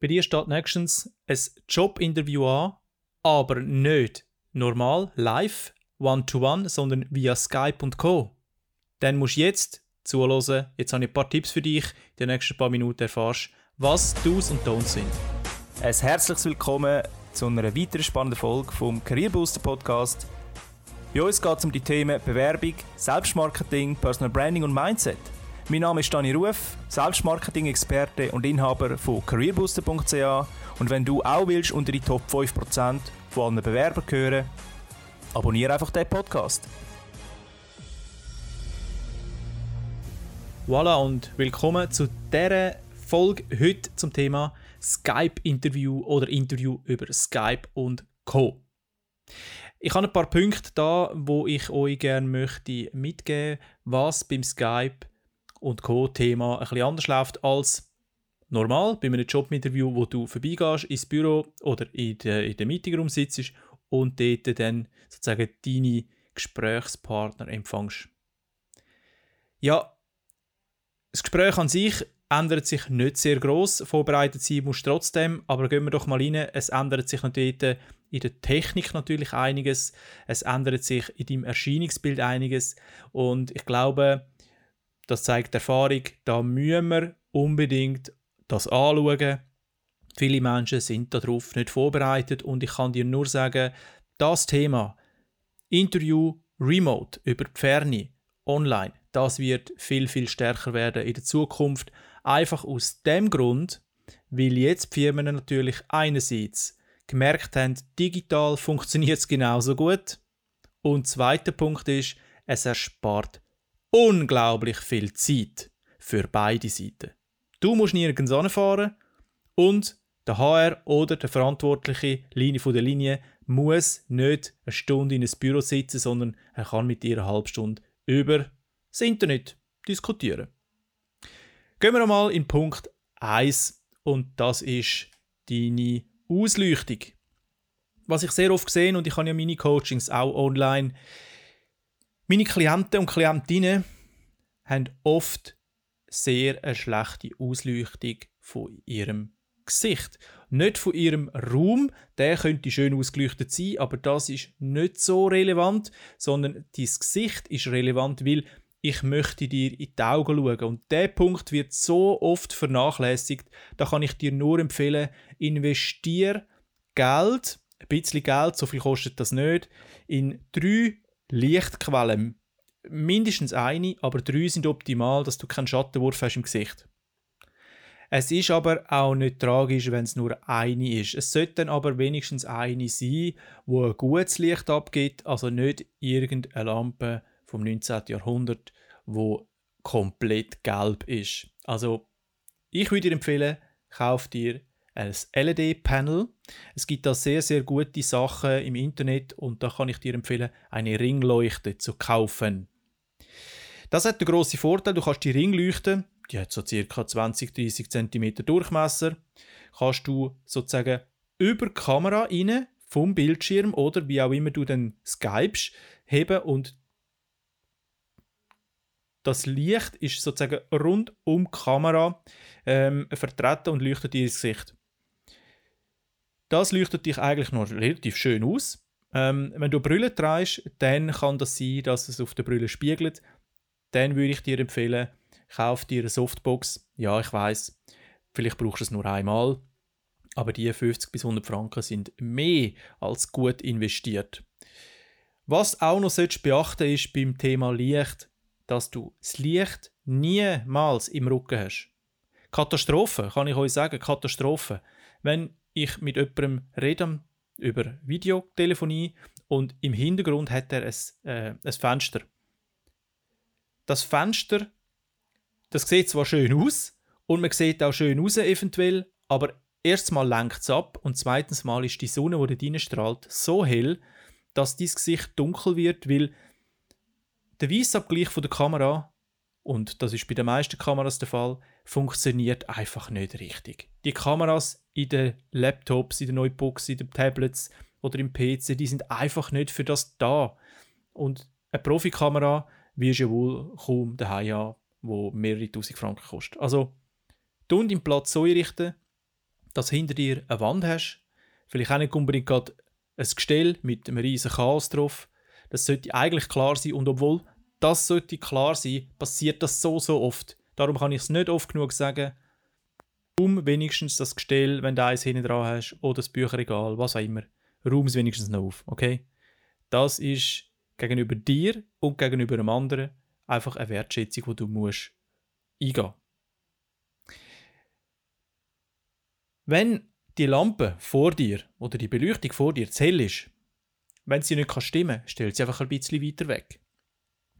bei dir steht nächstens ein Jobinterview an, aber nicht normal, live, one-to-one, sondern via Skype und Co. Dann musst du jetzt zuhören. Jetzt habe ich ein paar Tipps für dich. In den nächsten paar Minuten erfährst was Do's und Don'ts sind. Ein herzliches Willkommen zu einer weiteren spannenden Folge vom Career Booster Podcast. Bei uns geht es um die Themen Bewerbung, Selbstmarketing, Personal Branding und Mindset. Mein Name ist Dani Ruf, Selbstmarketing-Experte und Inhaber von careerbooster.ch und wenn du auch willst unter die Top 5% von allen Bewerbern gehören, abonniere einfach den Podcast. Voilà und willkommen zu dieser Folge heute zum Thema Skype-Interview oder Interview über Skype und Co. Ich habe ein paar Punkte da, wo ich euch gerne möchte mitgeben, was beim Skype und Co. Thema ein bisschen anders läuft als normal bei einem Jobinterview, wo du vorbeigehst ins Büro oder in der, in der Meetingroom sitzt und dort dann sozusagen deine Gesprächspartner empfängst. Ja, das Gespräch an sich ändert sich nicht sehr groß. Vorbereitet sein musst du trotzdem, aber gehen wir doch mal rein. Es ändert sich natürlich in der Technik natürlich einiges. Es ändert sich in deinem Erscheinungsbild einiges. Und ich glaube, das zeigt Erfahrung, da müssen wir unbedingt das anschauen. Viele Menschen sind darauf nicht vorbereitet und ich kann dir nur sagen, das Thema Interview remote über die Ferne, online, das wird viel, viel stärker werden in der Zukunft. Einfach aus dem Grund, weil jetzt die Firmen natürlich einerseits gemerkt haben, digital funktioniert es genauso gut. Und zweiter Punkt ist, es erspart unglaublich viel Zeit für beide Seiten. Du musst nirgends anfahren und der HR oder der verantwortliche Linie von der Linie muss nicht eine Stunde in ein Büro sitzen, sondern er kann mit dir eine halbe Stunde über das Internet diskutieren. Gehen wir einmal in Punkt 1 und das ist deine Ausleuchtung. Was ich sehr oft sehe und ich habe ja meine Coachings auch online, meine Klienten und Klientinnen haben oft sehr eine schlechte Ausleuchtung von ihrem Gesicht. Nicht von ihrem Raum, der könnte schön ausgeleuchtet sein, aber das ist nicht so relevant, sondern dein Gesicht ist relevant, weil ich möchte dir in die Augen schauen. Und der Punkt wird so oft vernachlässigt. Da kann ich dir nur empfehlen, investiere Geld, ein bisschen Geld, so viel kostet das nicht, in drei Lichtquellen. Mindestens eine, aber drei sind optimal, dass du keinen Schattenwurf hast im Gesicht. Es ist aber auch nicht tragisch, wenn es nur eine ist. Es sollte dann aber wenigstens eine sein, wo ein gutes Licht abgibt, also nicht irgendeine Lampe vom 19. Jahrhundert, wo komplett gelb ist. Also ich würde dir empfehlen, kauf dir ein LED-Panel. Es gibt da sehr, sehr gute Sachen im Internet und da kann ich dir empfehlen, eine Ringleuchte zu kaufen. Das hat den grossen Vorteil, du kannst die Ringleuchte, die hat so ca. 20-30 cm Durchmesser, kannst du sozusagen über die Kamera rein, vom Bildschirm oder wie auch immer du dann skypst, heben und das Licht ist sozusagen rund um die Kamera ähm, vertreten und leuchtet ihr Gesicht. Das leuchtet dich eigentlich noch relativ schön aus. Ähm, wenn du Brille trägst, dann kann das sein, dass es auf der Brille spiegelt. Dann würde ich dir empfehlen, kauf dir eine Softbox. Ja, ich weiß, vielleicht brauchst du es nur einmal, aber die 50 bis 100 Franken sind mehr als gut investiert. Was auch noch beachten ist beim Thema Licht, dass du das Licht niemals im Rücken hast. Katastrophe, kann ich euch sagen, Katastrophe. Wenn ich mit jemandem rede über Videotelefonie und im Hintergrund hat er ein, äh, ein Fenster. Das Fenster, das sieht zwar schön aus und man sieht auch schön aus eventuell, aber erstens mal lenkt es ab und zweitens mal ist die Sonne, die da strahlt, so hell, dass dein Gesicht dunkel wird, weil der Weissabgleich von der Kamera, und das ist bei den meisten Kameras der Fall, funktioniert einfach nicht richtig. Die Kameras in den Laptops, in den Notebooks, in den Tablets oder im PC, die sind einfach nicht für das da. Und eine Profikamera wirst du wohl kaum daheim haben, wo mehrere tausend Franken kostet. Also, tun den Platz so einrichten, dass hinter dir eine Wand hast, vielleicht auch nicht unbedingt gerade ein Gestell mit einem riesen Chaos drauf. Das sollte eigentlich klar sein und obwohl das sollte klar sein, passiert das so, so oft. Darum kann ich es nicht oft genug sagen. Um wenigstens das Gestell, wenn du eins hinten dran hast, oder das Bücherregal, was auch immer. Raum es wenigstens noch auf, okay? Das ist gegenüber dir und gegenüber einem anderen einfach eine Wertschätzung, die du musst eingehen. Wenn die Lampe vor dir oder die Beleuchtung vor dir zu hell ist, wenn sie nicht stimmen kann, stell sie einfach ein bisschen weiter weg.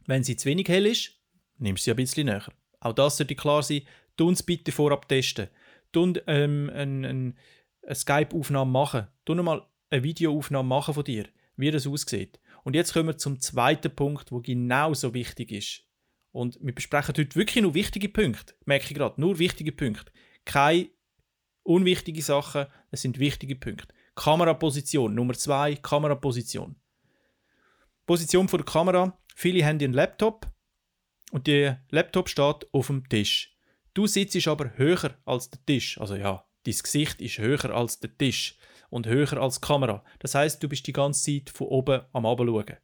Wenn sie zu wenig hell ist, nimmst du sie ein bisschen näher. Auch das sollte klar sein. Tu uns bitte vorab testen. Tu ähm, eine, eine, eine Skype-Aufnahme machen. Tu mal eine Videoaufnahme machen von dir, wie das aussieht. Und jetzt kommen wir zum zweiten Punkt, wo genauso wichtig ist. Und wir besprechen heute wirklich nur wichtige Punkte. Merke ich gerade, nur wichtige Punkte. Keine unwichtige Sachen, es sind wichtige Punkte. Kameraposition, Nummer zwei, Kameraposition. Position von der Kamera Viele haben einen Laptop und der Laptop steht auf dem Tisch. Du sitzt aber höher als der Tisch. Also ja, dein Gesicht ist höher als der Tisch und höher als die Kamera. Das heißt, du bist die ganze Zeit von oben am schauen.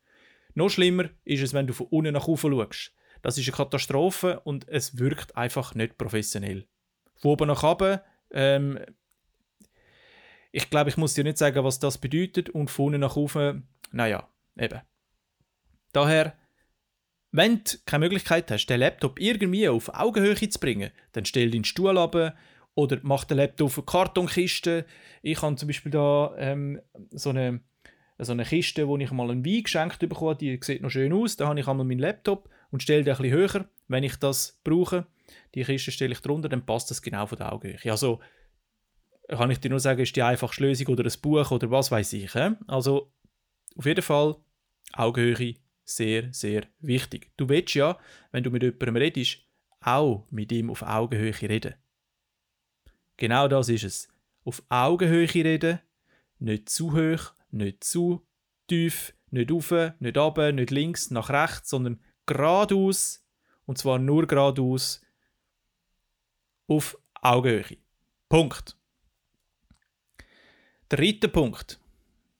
Noch schlimmer ist es, wenn du von unten nach oben schaust. Das ist eine Katastrophe und es wirkt einfach nicht professionell. Von oben nach oben, ähm, ich glaube, ich muss dir nicht sagen, was das bedeutet und von unten nach oben, naja, eben. Daher wenn du keine Möglichkeit hast, den Laptop irgendwie auf Augenhöhe zu bringen, dann stell deinen Stuhl ab oder mach den Laptop auf eine Kartonkiste. Ich habe zum Beispiel da ähm, so, eine, so eine Kiste, wo ich mal einen Wein geschenkt bekommen Die sieht noch schön aus. Da habe ich einmal meinen Laptop und stelle den bisschen höher, wenn ich das brauche. Die Kiste stelle ich drunter, dann passt das genau von der Augenhöhe. Also kann ich dir nur sagen, ist die einfachste Lösung oder ein Buch oder was weiß ich. Also auf jeden Fall Augenhöhe sehr, sehr wichtig. Du willst ja, wenn du mit jemandem redest, auch mit ihm auf Augenhöhe reden. Genau das ist es. Auf Augenhöhe reden, nicht zu hoch, nicht zu tief, nicht auf, nicht ab, nicht links, nach rechts, sondern geradeaus und zwar nur geradeaus auf Augenhöhe. Punkt. Dritter Punkt.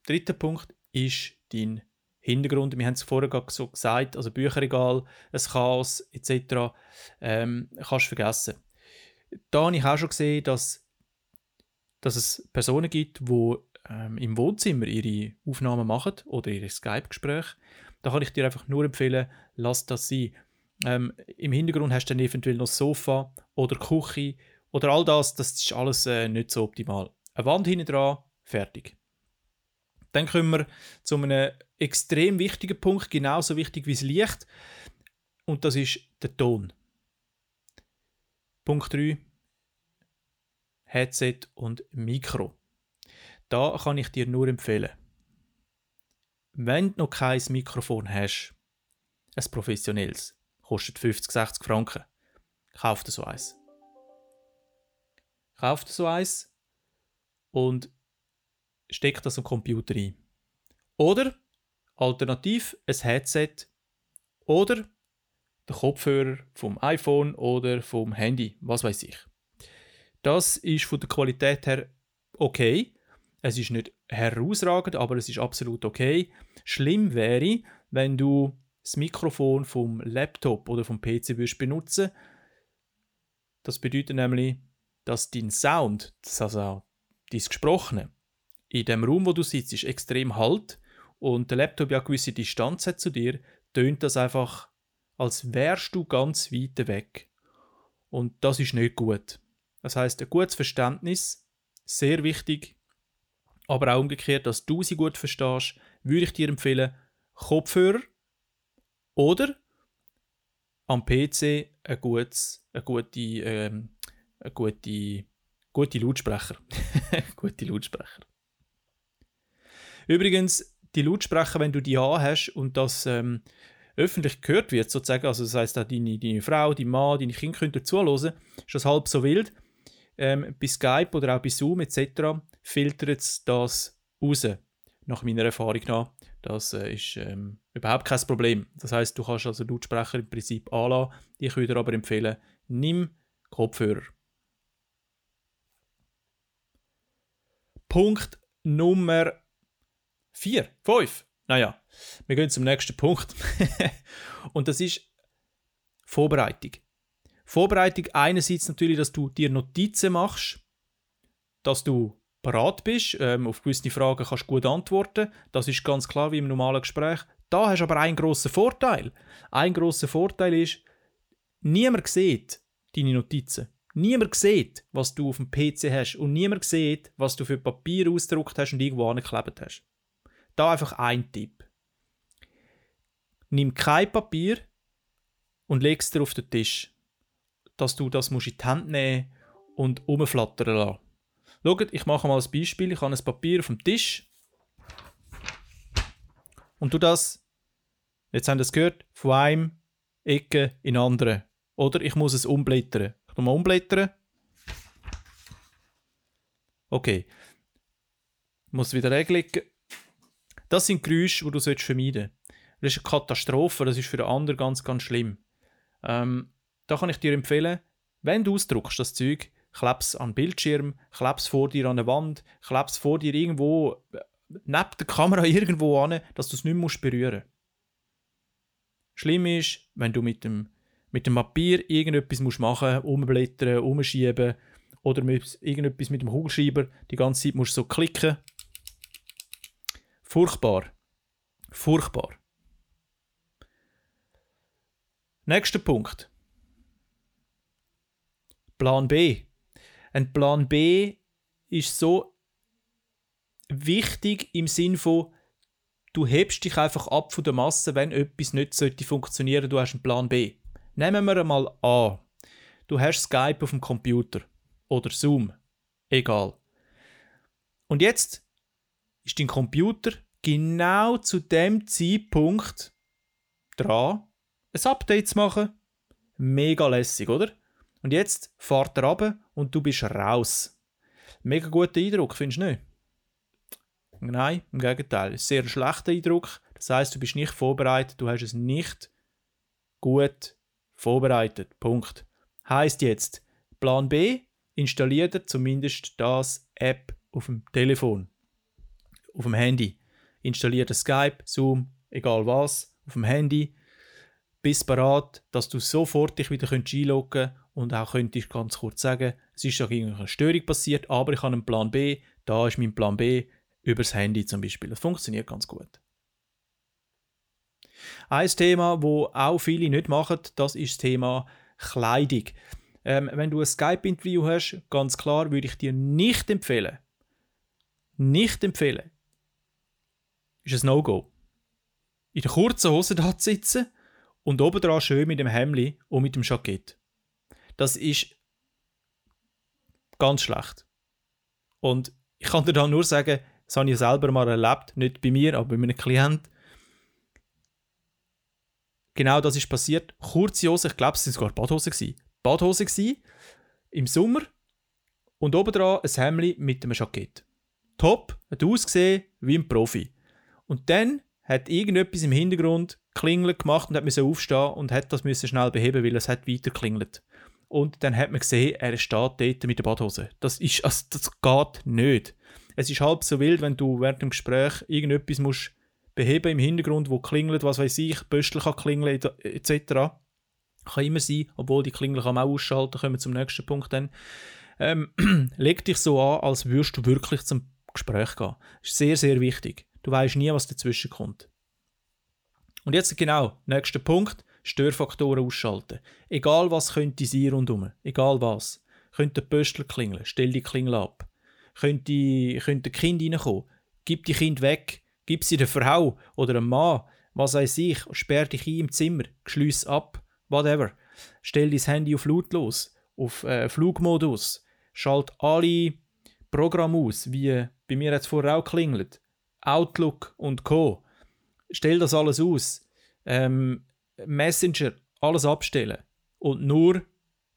Dritter Punkt ist dein Hintergrund, wir haben es vorher gerade so gesagt, also Bücherregal, ein Chaos etc. Ähm, kannst du vergessen. Da habe ich auch schon gesehen, dass, dass es Personen gibt, die ähm, im Wohnzimmer ihre Aufnahmen machen oder ihre Skype-Gespräche. Da kann ich dir einfach nur empfehlen, lass das sein. Ähm, Im Hintergrund hast du dann eventuell noch Sofa oder Küche oder all das, das ist alles äh, nicht so optimal. Eine Wand hinten dran, fertig. Dann kommen wir zu einem extrem wichtigen Punkt, genauso wichtig wie das Licht. Und das ist der Ton. Punkt 3. Headset und Mikro. Da kann ich dir nur empfehlen, wenn du noch kein Mikrofon hast, ein professionelles, kostet 50, 60 Franken, kauf dir so eins. Kauf dir so eins und steck das am Computer ein. Oder alternativ ein Headset oder der Kopfhörer vom iPhone oder vom Handy, was weiß ich. Das ist von der Qualität her okay. Es ist nicht herausragend, aber es ist absolut okay. Schlimm wäre, wenn du das Mikrofon vom Laptop oder vom PC würdest benutzen. Das bedeutet nämlich, dass dein Sound, das also dein Gesprochene, in dem Raum, wo du sitzt, ist extrem halt und der Laptop ja eine gewisse Distanz hat zu dir, tönt das einfach, als wärst du ganz weit weg. Und das ist nicht gut. Das heißt, ein gutes Verständnis, sehr wichtig, aber auch umgekehrt, dass du sie gut verstehst, würde ich dir empfehlen, Kopfhörer oder am PC ein gutes, eine gute, ähm, eine gute, gute Lautsprecher. gute Lautsprecher. Übrigens, die Lautsprecher, wenn du die hast und das ähm, öffentlich gehört wird, sozusagen, also das heißt, deine, deine Frau, dein Mann, deine Kinder können zuhören, ist das halb so wild. Ähm, bei Skype oder auch bei Zoom etc. filtert es das raus, nach meiner Erfahrung nach. Das äh, ist ähm, überhaupt kein Problem. Das heißt, du kannst also Lautsprecher im Prinzip anlassen. Ich würde aber empfehlen, nimm Kopfhörer. Punkt Nummer 4, 5. Naja, wir gehen zum nächsten Punkt. Und das ist Vorbereitung. Vorbereitung einerseits natürlich, dass du dir Notizen machst, dass du parat bist, ähm, auf gewisse Fragen kannst du gut antworten. Das ist ganz klar wie im normalen Gespräch. Da hast du aber einen grossen Vorteil. Ein großer Vorteil ist, niemand sieht deine Notizen. Niemand sieht, was du auf dem PC hast und niemand sieht, was du für Papier ausgedruckt hast und irgendwo angeklebt hast. Da einfach ein Tipp. Nimm kein Papier und leg es dir auf den Tisch, dass du das musst in die Hand nehmen und umflattern lassen. Schaut, ich mache mal ein Beispiel. Ich habe ein Papier auf dem Tisch und du das, jetzt haben es gehört, von einem Ecke in andere. Oder ich muss es umblättern. Ich mal umblättern. Okay. Ich muss wieder reglegen. Das sind Geräusche, die du vermeiden solltest. Das ist eine Katastrophe, das ist für den anderen ganz, ganz schlimm. Ähm, da kann ich dir empfehlen, wenn du ausdruckst, das Zeug, kleb's an den Bildschirm, kleb's vor dir an der Wand, kleb's vor dir irgendwo, äh, neben der Kamera irgendwo an, dass du es nicht mehr berühren musst. Schlimm ist, wenn du mit dem, mit dem Papier irgendetwas musst machen musst, umblättern, umschieben oder mit, irgendetwas mit dem Kugelschreiber die ganze Zeit musst so klicken. Furchtbar. Furchtbar. Nächster Punkt. Plan B. Ein Plan B ist so wichtig im Sinn von, du hebst dich einfach ab von der Masse, wenn etwas nicht sollte funktionieren, du hast einen Plan B. Nehmen wir einmal an, du hast Skype auf dem Computer oder Zoom, egal. Und jetzt ist dein Computer genau zu dem Zeitpunkt dran, ein Update zu machen. Mega lässig, oder? Und jetzt fahrt er runter und du bist raus. Mega guter Eindruck, findest du nicht? Nein, im Gegenteil. Sehr schlechter Eindruck. Das heißt, du bist nicht vorbereitet, du hast es nicht gut vorbereitet. Punkt. Heißt jetzt, Plan B, installiert er zumindest das App auf dem Telefon, auf dem Handy. Installiert Skype, Zoom, egal was, auf dem Handy. Bist bereit, dass du sofort dich wieder einloggen kannst und auch könntest ganz kurz sagen, es ist ja eine Störung passiert, aber ich habe einen Plan B, da ist mein Plan B, übers Handy zum Beispiel. Das funktioniert ganz gut. Ein Thema, wo auch viele nicht machen, das ist das Thema Kleidung. Ähm, wenn du ein Skype-Interview hast, ganz klar würde ich dir nicht empfehlen, nicht empfehlen, ist ein No-Go. In der kurzen Hose da zu sitzen und oben schön mit dem Hemli und mit dem Jackett. Das ist ganz schlecht. Und ich kann dir da nur sagen, das habe ich selber mal erlebt, nicht bei mir, aber bei meinem Klient. Genau das ist passiert. Kurze Hose, ich glaube, es waren sogar Badhose. Badhose im Sommer und obendrauf ein Hemd mit einem Jackett. Top, hat ausgesehen wie ein Profi. Und dann hat irgendetwas im Hintergrund klingelt gemacht und hat müssen aufstehen und hat das müssen schnell beheben, weil es hat weiter klingelt. Und dann hat man gesehen, er steht dort mit der Badhose. Das ist, also, das geht nicht es ist halb so wild, wenn du während dem Gespräch irgendetwas musst beheben im Hintergrund, wo klingelt, was weiß ich, Böstel kann klingeln etc. Kann immer sein, obwohl die Klingel kann man auch ausschalten, kommen wir zum nächsten Punkt dann. Ähm, leg dich so an, als würdest du wirklich zum Gespräch gehen. Das ist sehr, sehr wichtig. Du weißt nie, was dazwischen kommt. Und jetzt genau, nächster Punkt, Störfaktoren ausschalten. Egal was könnte sein rundherum, egal was. Könnte der Pöstler klingeln, stell die Klingel ab könnte, könnte ein Kind reinkommen. Gib die Kind weg, gib sie der Frau oder einem Mann, was weiß ich, sperr dich ein im Zimmer, schließ ab, whatever. Stell dein Handy auf lautlos, auf äh, Flugmodus, schalt alle Programme aus, wie bei mir jetzt vorher auch klingelt, Outlook und Co. Stell das alles aus. Ähm, Messenger, alles abstellen und nur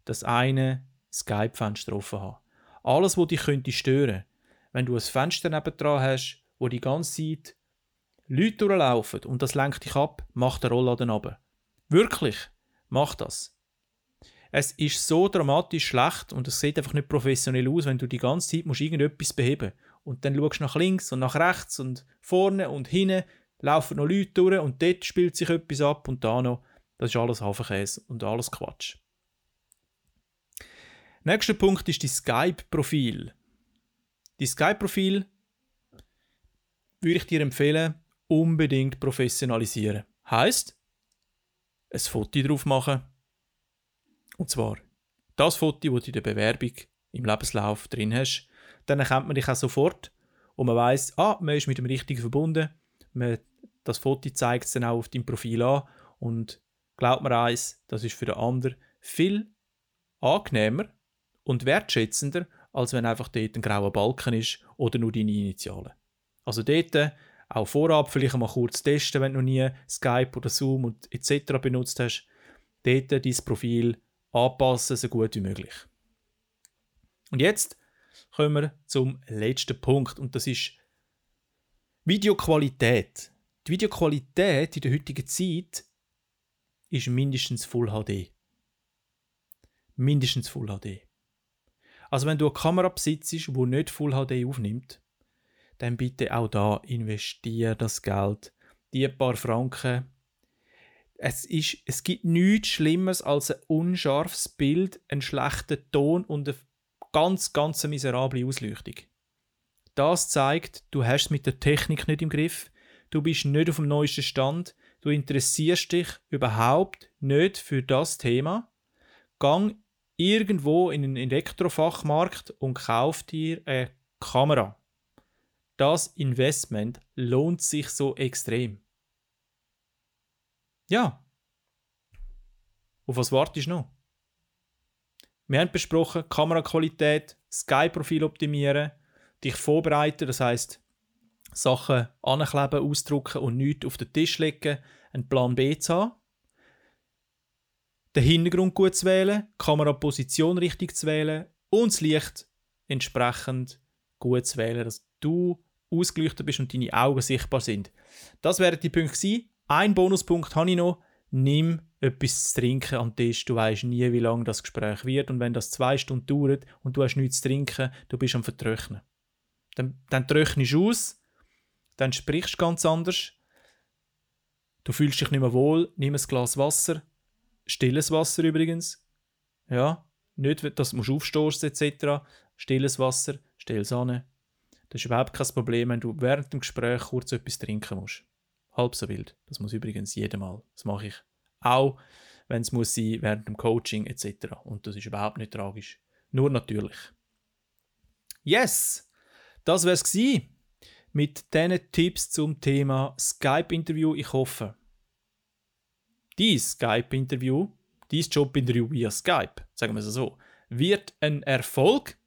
das eine Skype-Fenster offen haben. Alles, was dich könnte stören Wenn du ein Fenster nebendran hast, wo die ganze Zeit Leute durchlaufen und das lenkt dich ab, mach den Rollladen runter. Wirklich, mach das. es ist so dramatisch schlecht und es sieht einfach nicht professionell aus, wenn du die ganze Zeit musst irgendetwas beheben und dann schaust du nach links und nach rechts und vorne und hinten laufen noch Leute durch und dort spielt sich etwas ab und da noch. Das ist alles Hafenkäse und alles Quatsch. Nächster Punkt ist die Skype-Profil. Die Skype-Profil würde ich dir empfehlen, unbedingt professionalisieren. Heißt, ein Foto drauf machen. Und zwar das Foto, das du in der Bewerbung im Lebenslauf drin hast. Dann erkennt man dich auch sofort und man weiß, ah, man ist mit dem Richtigen verbunden. Man, das Foto zeigt es dann auch auf deinem Profil an und glaubt mir eins, das ist für den anderen viel angenehmer und wertschätzender, als wenn einfach dort ein grauer Balken ist oder nur deine Initialen. Also dort auch vorab vielleicht mal kurz testen, wenn du noch nie Skype oder Zoom und etc. benutzt hast. Dort dein Profil anpassen, so gut wie möglich. Und jetzt kommen wir zum letzten Punkt und das ist Videoqualität. Die Videoqualität in der heutigen Zeit ist mindestens Full HD. Mindestens Full HD. Also wenn du eine Kamera besitzt, die nicht Full HD aufnimmt, dann bitte auch da investiere das Geld. Die paar Franken. Es, ist, es gibt nichts Schlimmeres als ein unscharfes Bild, einen schlechten Ton und eine ganz, ganz miserable Ausleuchtung. Das zeigt, du hast es mit der Technik nicht im Griff, du bist nicht auf dem neuesten Stand, du interessierst dich überhaupt nicht für das Thema. Gang irgendwo in einen Elektrofachmarkt und kauf dir eine Kamera das Investment lohnt sich so extrem. Ja. Auf was wartest du noch? Wir haben besprochen, Kameraqualität, Sky-Profil optimieren, dich vorbereiten, das heißt Sachen ankleben, ausdrucken und nichts auf den Tisch legen, einen Plan B zu haben. Den Hintergrund gut zu wählen, die Kameraposition richtig zu wählen und das Licht entsprechend gut zu wählen, dass du ausgeleuchtet bist und deine Augen sichtbar sind. Das wären die Punkte gewesen. Ein Bonuspunkt habe ich noch. Nimm etwas zu trinken am Tisch. Du weißt nie, wie lange das Gespräch wird. Und wenn das zwei Stunden dauert und du hast nichts zu trinken, du bist am Vertrocknen. Dann, dann trocknest du aus, dann sprichst du ganz anders. Du fühlst dich nicht mehr wohl. Nimm ein Glas Wasser. Stilles Wasser übrigens. Ja, nicht, dass du aufstoßen etc. Stilles Wasser, stell es an das ist überhaupt kein Problem, wenn du während dem Gespräch kurz etwas trinken musst. Halb so wild. Das muss übrigens jedes Mal. Das mache ich auch, wenn es muss sein, während dem Coaching etc. Und das ist überhaupt nicht tragisch. Nur natürlich. Yes! Das wäre es mit diesen Tipps zum Thema Skype-Interview. Ich hoffe, dein Skype-Interview, dein Job-Interview via Skype, sagen wir es so, wird ein Erfolg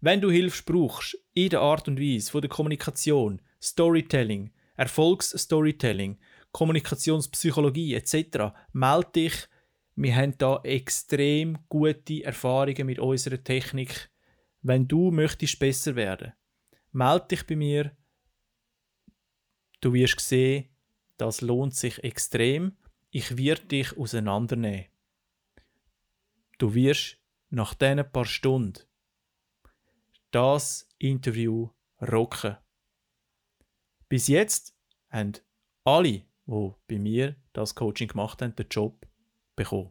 wenn du Hilfe brauchst in der Art und Weise von der Kommunikation, Storytelling, Erfolgsstorytelling, Kommunikationspsychologie etc., melde dich. Wir haben da extrem gute Erfahrungen mit unserer Technik. Wenn du möchtest besser werden, melde dich bei mir. Du wirst sehen, das lohnt sich extrem. Ich werde dich auseinandernehmen. Du wirst nach diesen paar Stunden das Interview rocken. Bis jetzt haben alle, die bei mir das Coaching gemacht haben, den Job bekommen.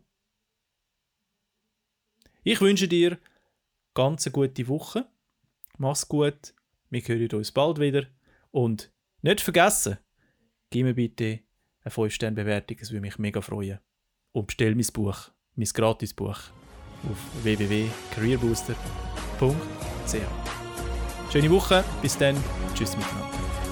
Ich wünsche dir ganz eine gute Woche. Mach's gut. Wir hören uns bald wieder. Und nicht vergessen, gib mir bitte eine 5-Sterne-Bewertung, es würde mich mega freuen. Und bestell mein Buch, mein Gratisbuch auf www.careerbooster.ch. Schöne Woche, bis dann, tschüss miteinander.